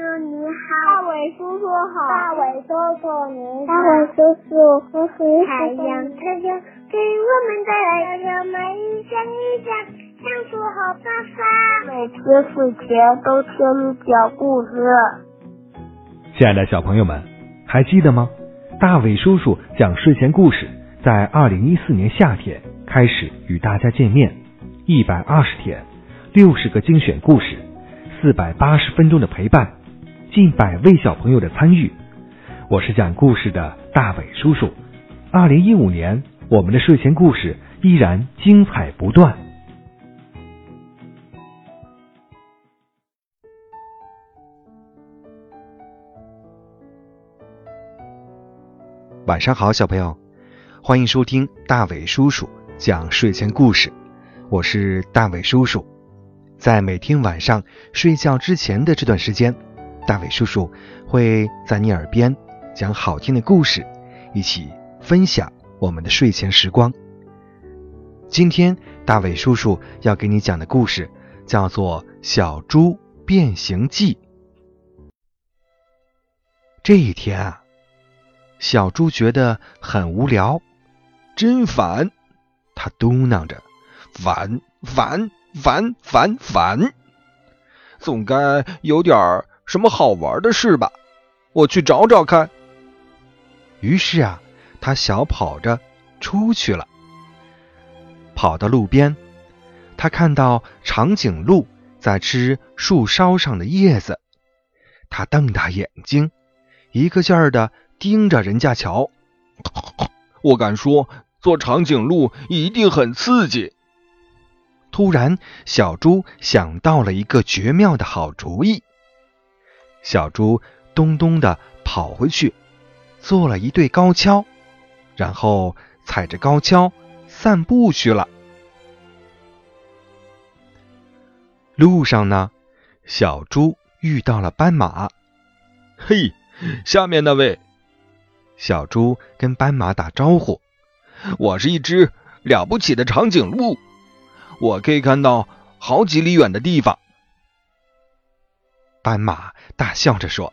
叔你好，大伟叔叔好，大伟叔叔你好，大伟叔叔，叔叔太阳太阳给我们带来什么，一想一想，相处好办法。每天睡前都听你讲故事。亲爱的小朋友们，还记得吗？大伟叔叔讲睡前故事，在二零一四年夏天开始与大家见面，一百二十天，六十个精选故事，四百八十分钟的陪伴，近百位小朋友的参与。我是讲故事的大伟叔叔。二零一五年，我们的睡前故事依然精彩不断。晚上好，小朋友，欢迎收听大伟叔叔讲睡前故事。我是大伟叔叔，在每天晚上睡觉之前的这段时间，大伟叔叔会在你耳边讲好听的故事，一起分享我们的睡前时光。今天大伟叔叔要给你讲的故事叫做《小猪变形记》。这一天啊。小猪觉得很无聊，真烦，他嘟囔着：“烦烦烦烦烦，总该有点儿什么好玩的事吧？我去找找看。”于是啊，他小跑着出去了。跑到路边，他看到长颈鹿在吃树梢上的叶子，他瞪大眼睛，一个劲儿的。盯着人家瞧，我敢说，做长颈鹿一定很刺激。突然，小猪想到了一个绝妙的好主意。小猪咚咚的跑回去，做了一对高跷，然后踩着高跷散步去了。路上呢，小猪遇到了斑马。嘿，下面那位。小猪跟斑马打招呼：“我是一只了不起的长颈鹿，我可以看到好几里远的地方。”斑马大笑着说：“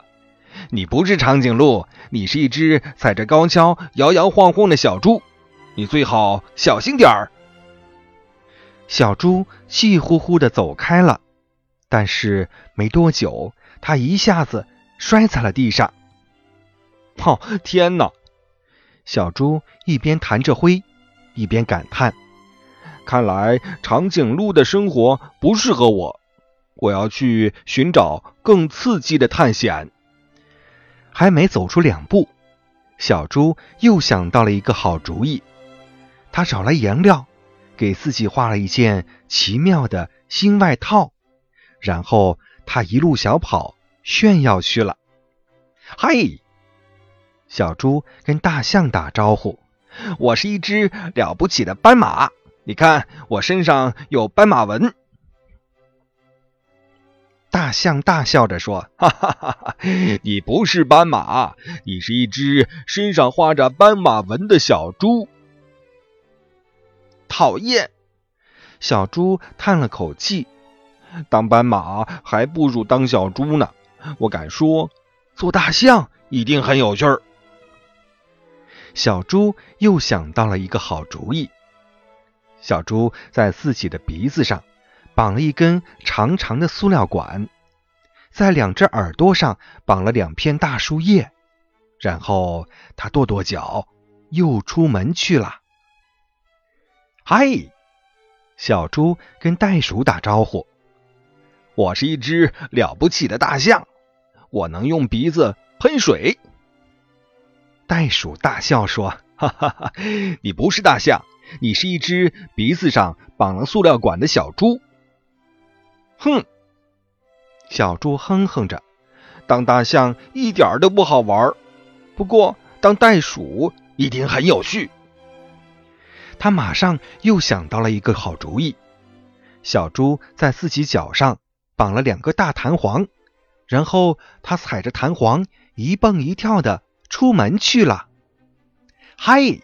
你不是长颈鹿，你是一只踩着高跷摇摇晃晃的小猪，你最好小心点儿。”小猪气呼呼的走开了，但是没多久，它一下子摔在了地上。哦，天哪！小猪一边弹着灰，一边感叹：“看来长颈鹿的生活不适合我，我要去寻找更刺激的探险。”还没走出两步，小猪又想到了一个好主意。他找来颜料，给自己画了一件奇妙的新外套，然后他一路小跑炫耀去了。嗨！小猪跟大象打招呼：“我是一只了不起的斑马，你看我身上有斑马纹。”大象大笑着说：“ 哈哈哈哈，你不是斑马，你是一只身上画着斑马纹的小猪。”讨厌！小猪叹了口气：“当斑马还不如当小猪呢。我敢说，做大象一定很有趣儿。”小猪又想到了一个好主意。小猪在自己的鼻子上绑了一根长长的塑料管，在两只耳朵上绑了两片大树叶，然后他跺跺脚，又出门去了。嗨，小猪跟袋鼠打招呼：“我是一只了不起的大象，我能用鼻子喷水。”袋鼠大笑说：“哈哈哈，你不是大象，你是一只鼻子上绑了塑料管的小猪。”哼，小猪哼哼着，当大象一点都不好玩，不过当袋鼠一定很有趣。他马上又想到了一个好主意：小猪在自己脚上绑了两个大弹簧，然后他踩着弹簧一蹦一跳的。出门去了，嗨！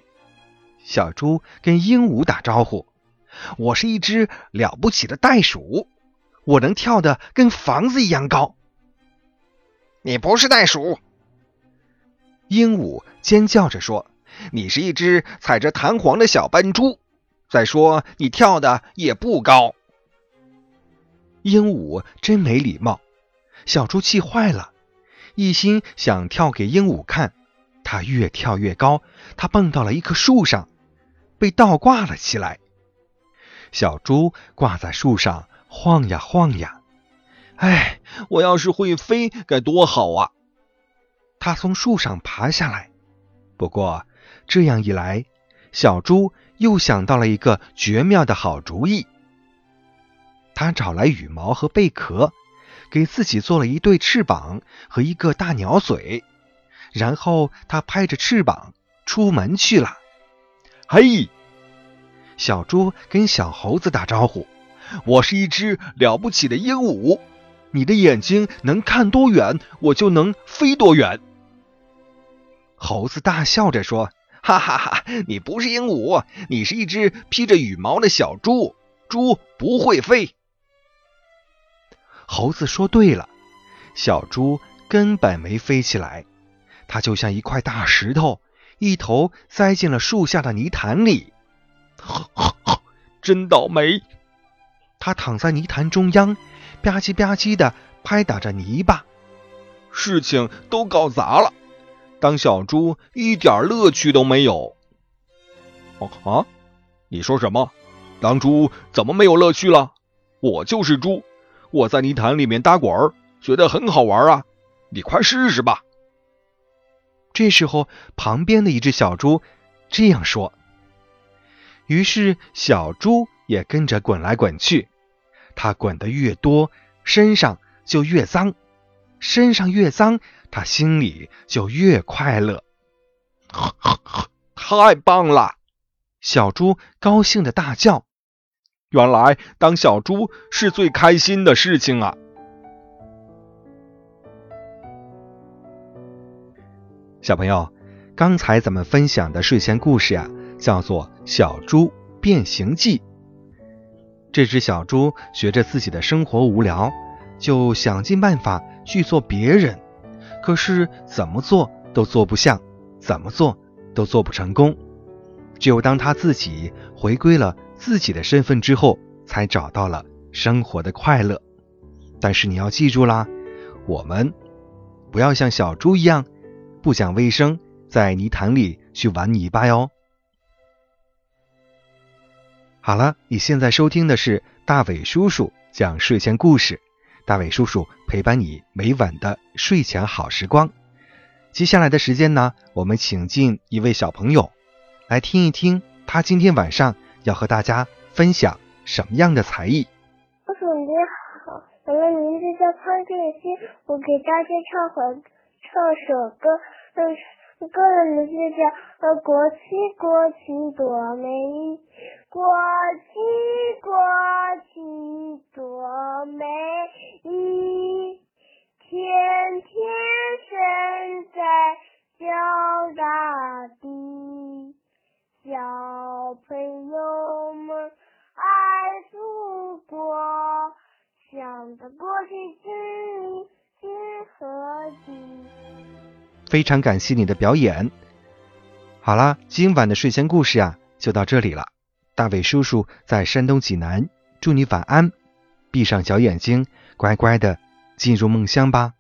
小猪跟鹦鹉打招呼：“我是一只了不起的袋鼠，我能跳得跟房子一样高。”你不是袋鼠！鹦鹉尖叫着说：“你是一只踩着弹簧的小笨猪。再说，你跳的也不高。”鹦鹉真没礼貌，小猪气坏了，一心想跳给鹦鹉看。它越跳越高，它蹦到了一棵树上，被倒挂了起来。小猪挂在树上晃呀晃呀，哎，我要是会飞该多好啊！他从树上爬下来，不过这样一来，小猪又想到了一个绝妙的好主意。他找来羽毛和贝壳，给自己做了一对翅膀和一个大鸟嘴，然后他拍着翅膀出门去了。嘿，小猪跟小猴子打招呼：“我是一只了不起的鹦鹉，你的眼睛能看多远，我就能飞多远。”猴子大笑着说：“哈哈哈，你不是鹦鹉，你是一只披着羽毛的小猪，猪不会飞。”猴子说对了，小猪根本没飞起来，它就像一块大石头，一头栽进了树下的泥潭里。呵呵呵，真倒霉！它躺在泥潭中央，吧唧吧唧的拍打着泥巴，事情都搞砸了。当小猪一点乐趣都没有。哦啊，你说什么？当猪怎么没有乐趣了？我就是猪。我在泥潭里面打滚儿，觉得很好玩啊！你快试试吧。这时候，旁边的一只小猪这样说。于是，小猪也跟着滚来滚去。它滚得越多，身上就越脏；身上越脏，它心里就越快乐。太棒了！小猪高兴的大叫。原来当小猪是最开心的事情啊！小朋友，刚才咱们分享的睡前故事呀，叫做《小猪变形记》。这只小猪学着自己的生活无聊，就想尽办法去做别人，可是怎么做都做不像，怎么做都做不成功。只有当他自己回归了。自己的身份之后，才找到了生活的快乐。但是你要记住啦，我们不要像小猪一样不讲卫生，在泥潭里去玩泥巴哟。好了，你现在收听的是大伟叔叔讲睡前故事，大伟叔叔陪伴你每晚的睡前好时光。接下来的时间呢，我们请进一位小朋友来听一听他今天晚上。要和大家分享什么样的才艺？叔叔你好，我的名字叫潘建新，我给大家唱会唱首歌，嗯，歌的名字叫《国旗国旗多美丽》，国旗国旗多美丽，天天升在小大地。小朋友们爱祖国，向着国旗致敬，金和地。非常感谢你的表演。好啦，今晚的睡前故事啊，就到这里了。大伟叔叔在山东济南，祝你晚安，闭上小眼睛，乖乖的进入梦乡吧。